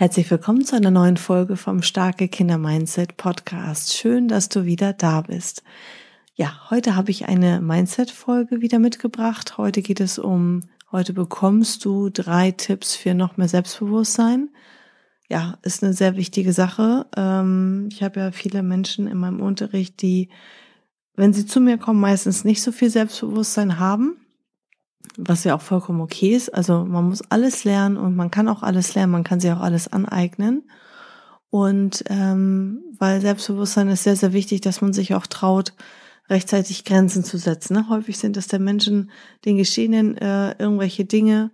Herzlich willkommen zu einer neuen Folge vom Starke Kinder Mindset Podcast. Schön, dass du wieder da bist. Ja, heute habe ich eine Mindset-Folge wieder mitgebracht. Heute geht es um, heute bekommst du drei Tipps für noch mehr Selbstbewusstsein. Ja, ist eine sehr wichtige Sache. Ähm, ich habe ja viele Menschen in meinem Unterricht, die, wenn sie zu mir kommen, meistens nicht so viel Selbstbewusstsein haben was ja auch vollkommen okay ist. Also man muss alles lernen und man kann auch alles lernen, man kann sich auch alles aneignen. Und ähm, weil Selbstbewusstsein ist sehr, sehr wichtig, dass man sich auch traut, rechtzeitig Grenzen zu setzen. Ne? Häufig sind es der Menschen, den Geschehenen, äh, irgendwelche Dinge,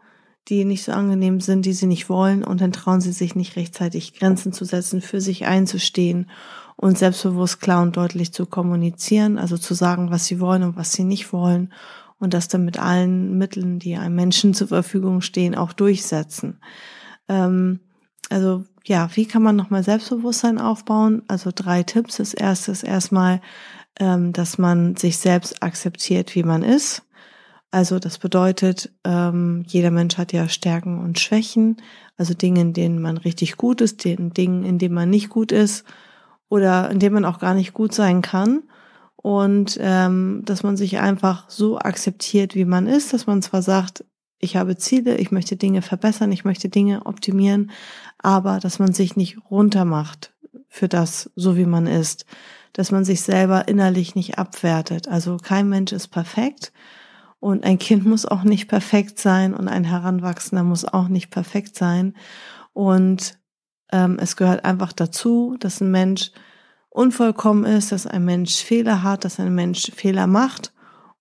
die nicht so angenehm sind, die sie nicht wollen, und dann trauen sie sich nicht rechtzeitig Grenzen zu setzen, für sich einzustehen und selbstbewusst klar und deutlich zu kommunizieren, also zu sagen, was sie wollen und was sie nicht wollen und das dann mit allen Mitteln, die einem Menschen zur Verfügung stehen, auch durchsetzen. Ähm, also ja, wie kann man nochmal Selbstbewusstsein aufbauen? Also drei Tipps. Das erste ist erstmal, ähm, dass man sich selbst akzeptiert, wie man ist. Also das bedeutet, ähm, jeder Mensch hat ja Stärken und Schwächen, also Dinge, in denen man richtig gut ist, den Dingen, in denen man nicht gut ist oder in denen man auch gar nicht gut sein kann und ähm, dass man sich einfach so akzeptiert, wie man ist, dass man zwar sagt, ich habe Ziele, ich möchte Dinge verbessern, ich möchte Dinge optimieren, aber dass man sich nicht runtermacht für das, so wie man ist, dass man sich selber innerlich nicht abwertet. Also kein Mensch ist perfekt und ein Kind muss auch nicht perfekt sein und ein Heranwachsender muss auch nicht perfekt sein. Und ähm, es gehört einfach dazu, dass ein Mensch unvollkommen ist, dass ein Mensch Fehler hat, dass ein Mensch Fehler macht.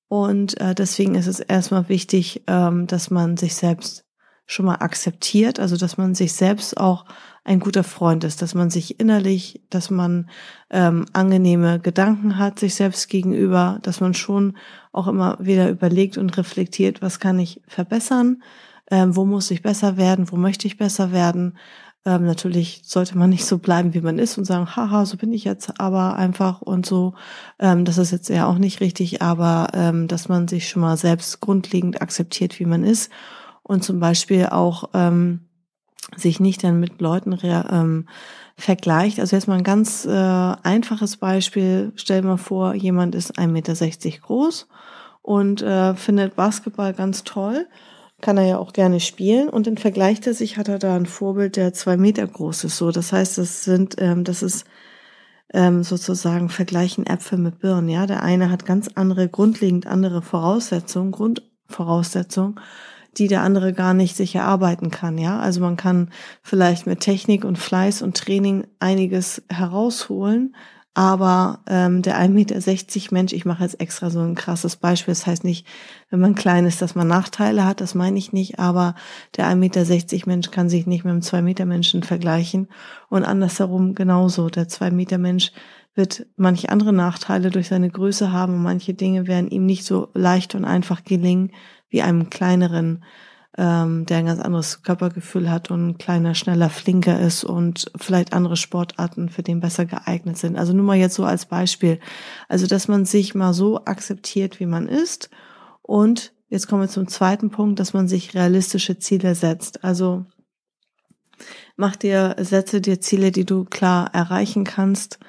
Und äh, deswegen ist es erstmal wichtig, ähm, dass man sich selbst schon mal akzeptiert, also dass man sich selbst auch ein guter Freund ist, dass man sich innerlich, dass man ähm, angenehme Gedanken hat, sich selbst gegenüber, dass man schon auch immer wieder überlegt und reflektiert, was kann ich verbessern, ähm, wo muss ich besser werden, wo möchte ich besser werden, ähm, natürlich sollte man nicht so bleiben, wie man ist und sagen, haha, so bin ich jetzt aber einfach und so. Ähm, das ist jetzt ja auch nicht richtig, aber ähm, dass man sich schon mal selbst grundlegend akzeptiert, wie man ist und zum Beispiel auch ähm, sich nicht dann mit Leuten ähm, vergleicht. Also jetzt mal ein ganz äh, einfaches Beispiel. Stell dir mal vor, jemand ist 1,60 Meter groß und äh, findet Basketball ganz toll kann er ja auch gerne spielen und dann vergleicht er sich, hat er da ein Vorbild, der zwei Meter groß ist. So, das heißt, das sind, ähm, das ist ähm, sozusagen vergleichen Äpfel mit Birnen. Ja, der eine hat ganz andere, grundlegend andere Voraussetzungen, Grundvoraussetzungen, die der andere gar nicht sich erarbeiten kann. Ja, also man kann vielleicht mit Technik und Fleiß und Training einiges herausholen, aber ähm, der 1,60 Meter Mensch, ich mache jetzt extra so ein krasses Beispiel, das heißt nicht, wenn man klein ist, dass man Nachteile hat, das meine ich nicht, aber der 1,60 Meter Mensch kann sich nicht mit einem 2 Meter Menschen vergleichen. Und andersherum genauso. Der 2 Meter Mensch wird manche andere Nachteile durch seine Größe haben. Und manche Dinge werden ihm nicht so leicht und einfach gelingen wie einem kleineren ähm, der ein ganz anderes Körpergefühl hat und kleiner, schneller, flinker ist und vielleicht andere Sportarten für den besser geeignet sind. Also nur mal jetzt so als Beispiel. Also, dass man sich mal so akzeptiert, wie man ist. Und jetzt kommen wir zum zweiten Punkt, dass man sich realistische Ziele setzt. Also, mach dir, setze dir Ziele, die du klar erreichen kannst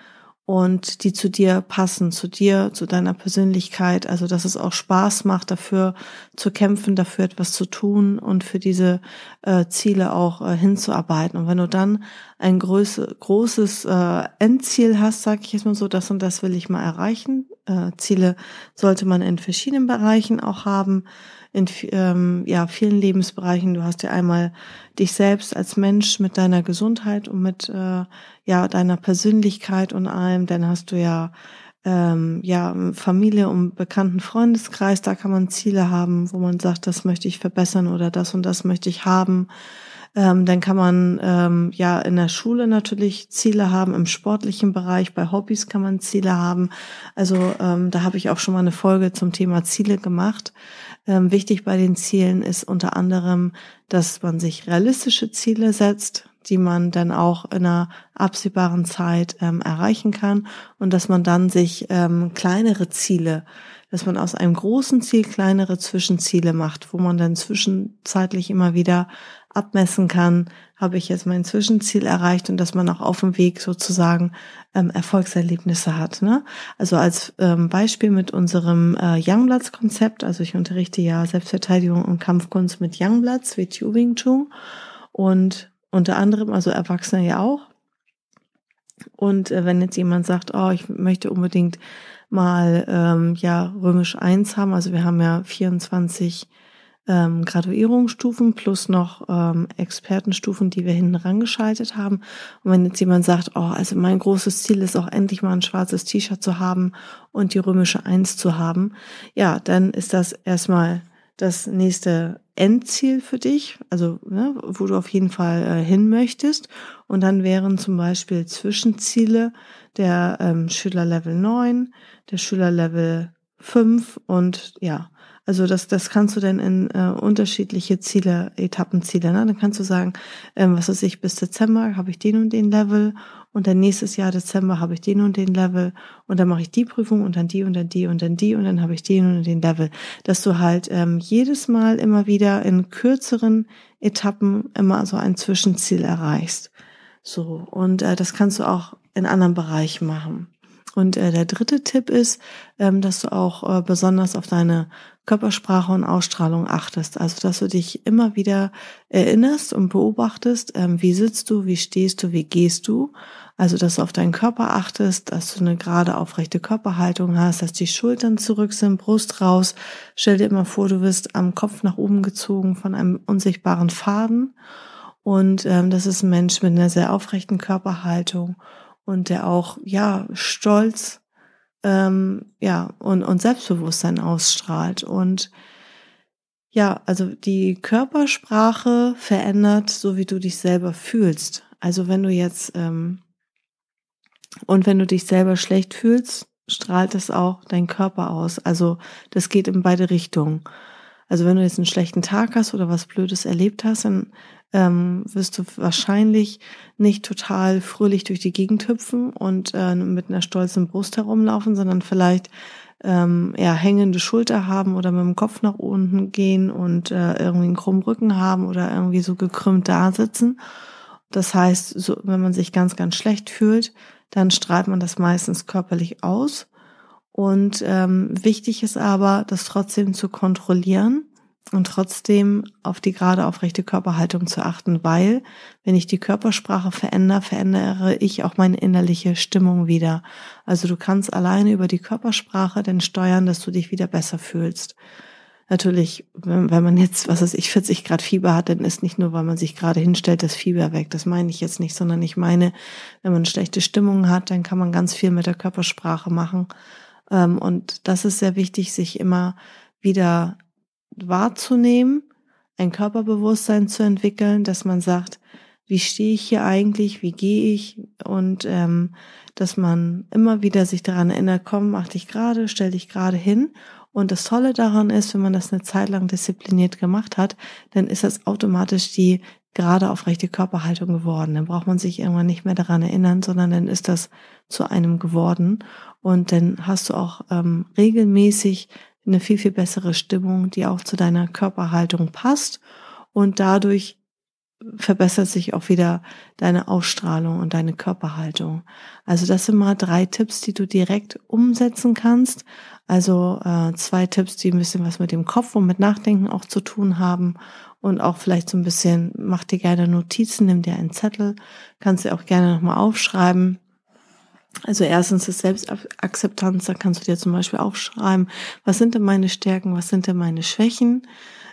und die zu dir passen, zu dir, zu deiner Persönlichkeit, also dass es auch Spaß macht, dafür zu kämpfen, dafür etwas zu tun und für diese äh, Ziele auch äh, hinzuarbeiten. Und wenn du dann ein große, großes äh, Endziel hast, sage ich jetzt mal so, das und das will ich mal erreichen. Äh, Ziele sollte man in verschiedenen Bereichen auch haben in ähm, ja, vielen Lebensbereichen. Du hast ja einmal dich selbst als Mensch mit deiner Gesundheit und mit äh, ja deiner Persönlichkeit und allem. Dann hast du ja ähm, ja Familie und bekannten Freundeskreis. Da kann man Ziele haben, wo man sagt, das möchte ich verbessern oder das und das möchte ich haben. Ähm, dann kann man ähm, ja in der Schule natürlich Ziele haben, im sportlichen Bereich, bei Hobbys kann man Ziele haben. Also ähm, da habe ich auch schon mal eine Folge zum Thema Ziele gemacht. Ähm, wichtig bei den Zielen ist unter anderem, dass man sich realistische Ziele setzt, die man dann auch in einer absehbaren Zeit ähm, erreichen kann und dass man dann sich ähm, kleinere Ziele dass man aus einem großen Ziel kleinere Zwischenziele macht, wo man dann zwischenzeitlich immer wieder abmessen kann, habe ich jetzt mein Zwischenziel erreicht und dass man auch auf dem Weg sozusagen ähm, Erfolgserlebnisse hat. Ne? Also als ähm, Beispiel mit unserem äh, Youngbloods-Konzept, also ich unterrichte ja Selbstverteidigung und Kampfkunst mit Youngbloods wie Wing Chun und unter anderem, also Erwachsene ja auch. Und äh, wenn jetzt jemand sagt, oh, ich möchte unbedingt mal ähm, ja römisch 1 haben, also wir haben ja 24 ähm, Graduierungsstufen plus noch ähm, Expertenstufen, die wir hinten rangeschaltet haben. Und wenn jetzt jemand sagt, oh, also mein großes Ziel ist auch endlich mal ein schwarzes T-Shirt zu haben und die römische Eins zu haben, ja, dann ist das erstmal das nächste Endziel für dich, also ne, wo du auf jeden Fall äh, hin möchtest. Und dann wären zum Beispiel Zwischenziele der ähm, Schüler Level 9, der Schüler Level 5 und ja, also das, das kannst du dann in äh, unterschiedliche Ziele, Etappenziele, ne? Dann kannst du sagen, ähm, was weiß ich, bis Dezember habe ich den und den Level und dann nächstes Jahr Dezember habe ich den und den Level und dann mache ich die Prüfung und dann die und dann die und dann die und dann habe ich den und den Level. Dass du halt ähm, jedes Mal immer wieder in kürzeren Etappen immer so ein Zwischenziel erreichst. So, und äh, das kannst du auch in anderen Bereichen machen. Und äh, der dritte Tipp ist, ähm, dass du auch äh, besonders auf deine Körpersprache und Ausstrahlung achtest. Also, dass du dich immer wieder erinnerst und beobachtest, ähm, wie sitzt du, wie stehst du, wie gehst du. Also, dass du auf deinen Körper achtest, dass du eine gerade aufrechte Körperhaltung hast, dass die Schultern zurück sind, Brust raus. Stell dir immer vor, du wirst am Kopf nach oben gezogen von einem unsichtbaren Faden. Und ähm, das ist ein Mensch mit einer sehr aufrechten Körperhaltung und der auch ja stolz ähm, ja und und Selbstbewusstsein ausstrahlt. Und ja also die Körpersprache verändert so wie du dich selber fühlst. Also wenn du jetzt ähm, und wenn du dich selber schlecht fühlst strahlt es auch dein Körper aus. Also das geht in beide Richtungen also wenn du jetzt einen schlechten Tag hast oder was Blödes erlebt hast, dann ähm, wirst du wahrscheinlich nicht total fröhlich durch die Gegend hüpfen und äh, mit einer stolzen Brust herumlaufen, sondern vielleicht ähm, ja, hängende Schulter haben oder mit dem Kopf nach unten gehen und äh, irgendwie einen krummen Rücken haben oder irgendwie so gekrümmt da sitzen. Das heißt, so, wenn man sich ganz, ganz schlecht fühlt, dann strahlt man das meistens körperlich aus. Und ähm, wichtig ist aber, das trotzdem zu kontrollieren und trotzdem auf die gerade aufrechte Körperhaltung zu achten, weil wenn ich die Körpersprache verändere, verändere ich auch meine innerliche Stimmung wieder. Also du kannst alleine über die Körpersprache denn steuern, dass du dich wieder besser fühlst. Natürlich, wenn, wenn man jetzt, was weiß ich, 40 Grad Fieber hat, dann ist nicht nur, weil man sich gerade hinstellt, das Fieber weg. Das meine ich jetzt nicht, sondern ich meine, wenn man schlechte Stimmung hat, dann kann man ganz viel mit der Körpersprache machen. Ähm, und das ist sehr wichtig, sich immer wieder wahrzunehmen, ein Körperbewusstsein zu entwickeln, dass man sagt, wie stehe ich hier eigentlich, wie gehe ich und ähm, dass man immer wieder sich daran erinnert, komm, mach dich gerade, stell dich gerade hin. Und das Tolle daran ist, wenn man das eine Zeit lang diszipliniert gemacht hat, dann ist das automatisch die gerade aufrechte Körperhaltung geworden. Dann braucht man sich irgendwann nicht mehr daran erinnern, sondern dann ist das zu einem geworden. Und dann hast du auch ähm, regelmäßig eine viel, viel bessere Stimmung, die auch zu deiner Körperhaltung passt und dadurch verbessert sich auch wieder deine Ausstrahlung und deine Körperhaltung. Also das sind mal drei Tipps, die du direkt umsetzen kannst. Also äh, zwei Tipps, die ein bisschen was mit dem Kopf und mit Nachdenken auch zu tun haben und auch vielleicht so ein bisschen, mach dir gerne Notizen, nimm dir einen Zettel, kannst du auch gerne nochmal aufschreiben also erstens ist Selbstakzeptanz, da kannst du dir zum Beispiel aufschreiben, was sind denn meine Stärken, was sind denn meine Schwächen,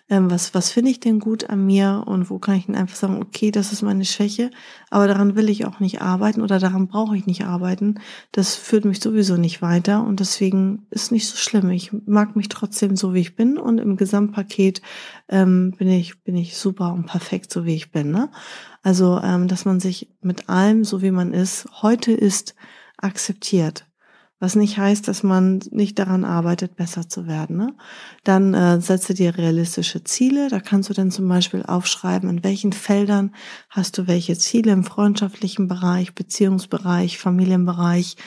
ähm, was, was finde ich denn gut an mir und wo kann ich denn einfach sagen, okay, das ist meine Schwäche, aber daran will ich auch nicht arbeiten oder daran brauche ich nicht arbeiten. Das führt mich sowieso nicht weiter und deswegen ist nicht so schlimm. Ich mag mich trotzdem so, wie ich bin und im Gesamtpaket ähm, bin ich, bin ich super und perfekt, so wie ich bin. Ne? Also, ähm, dass man sich mit allem, so wie man ist, heute ist, akzeptiert was nicht heißt, dass man nicht daran arbeitet, besser zu werden. Ne? Dann äh, setze dir realistische Ziele. Da kannst du dann zum Beispiel aufschreiben, in welchen Feldern hast du welche Ziele im freundschaftlichen Bereich, Beziehungsbereich, Familienbereich,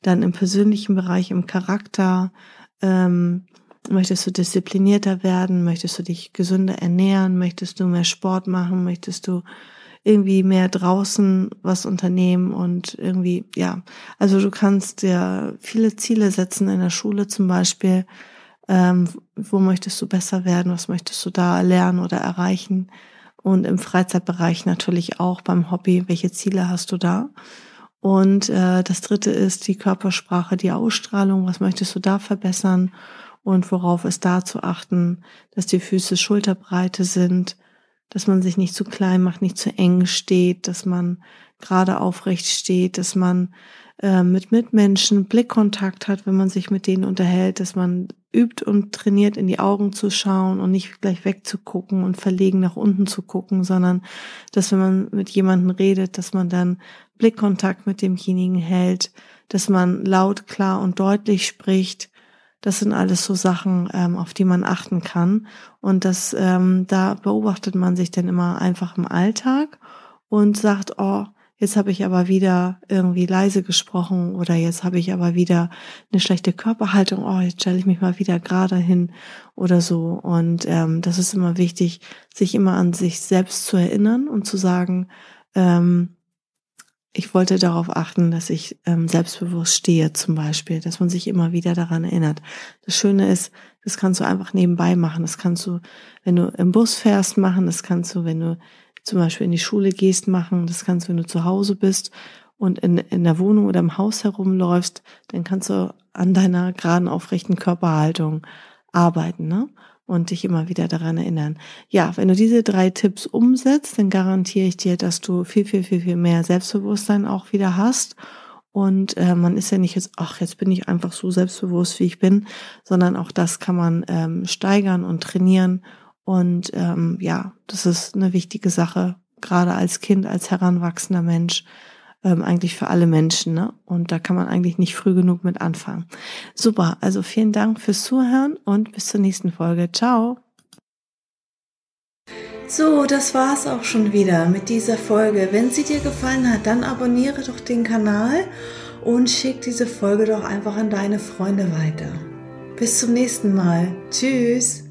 dann im persönlichen Bereich, im Charakter. Ähm, möchtest du disziplinierter werden? Möchtest du dich gesünder ernähren? Möchtest du mehr Sport machen? Möchtest du irgendwie mehr draußen was unternehmen und irgendwie, ja, also du kannst dir viele Ziele setzen in der Schule zum Beispiel. Ähm, wo möchtest du besser werden? Was möchtest du da lernen oder erreichen? Und im Freizeitbereich natürlich auch beim Hobby. Welche Ziele hast du da? Und äh, das dritte ist die Körpersprache, die Ausstrahlung. Was möchtest du da verbessern? Und worauf ist da zu achten, dass die Füße Schulterbreite sind, dass man sich nicht zu klein macht, nicht zu eng steht, dass man gerade aufrecht steht, dass man äh, mit Mitmenschen Blickkontakt hat, wenn man sich mit denen unterhält, dass man übt und trainiert, in die Augen zu schauen und nicht gleich wegzugucken und verlegen nach unten zu gucken, sondern dass wenn man mit jemandem redet, dass man dann Blickkontakt mit demjenigen hält, dass man laut, klar und deutlich spricht, das sind alles so Sachen, ähm, auf die man achten kann. Und das, ähm, da beobachtet man sich dann immer einfach im Alltag und sagt, oh, jetzt habe ich aber wieder irgendwie leise gesprochen oder jetzt habe ich aber wieder eine schlechte Körperhaltung, oh, jetzt stelle ich mich mal wieder gerade hin oder so. Und ähm, das ist immer wichtig, sich immer an sich selbst zu erinnern und zu sagen, ähm, ich wollte darauf achten, dass ich ähm, selbstbewusst stehe zum Beispiel, dass man sich immer wieder daran erinnert. Das Schöne ist, das kannst du einfach nebenbei machen. Das kannst du, wenn du im Bus fährst, machen. Das kannst du, wenn du zum Beispiel in die Schule gehst, machen. Das kannst du, wenn du zu Hause bist und in, in der Wohnung oder im Haus herumläufst, dann kannst du an deiner geraden, aufrechten Körperhaltung arbeiten. Ne? Und dich immer wieder daran erinnern. Ja, wenn du diese drei Tipps umsetzt, dann garantiere ich dir, dass du viel, viel, viel, viel mehr Selbstbewusstsein auch wieder hast. Und äh, man ist ja nicht jetzt, ach, jetzt bin ich einfach so selbstbewusst, wie ich bin, sondern auch das kann man ähm, steigern und trainieren. Und ähm, ja, das ist eine wichtige Sache, gerade als Kind, als heranwachsender Mensch, ähm, eigentlich für alle Menschen. Ne? Und da kann man eigentlich nicht früh genug mit anfangen. Super, also vielen Dank fürs Zuhören und bis zur nächsten Folge. Ciao. So, das war's auch schon wieder mit dieser Folge. Wenn sie dir gefallen hat, dann abonniere doch den Kanal und schick diese Folge doch einfach an deine Freunde weiter. Bis zum nächsten Mal. Tschüss.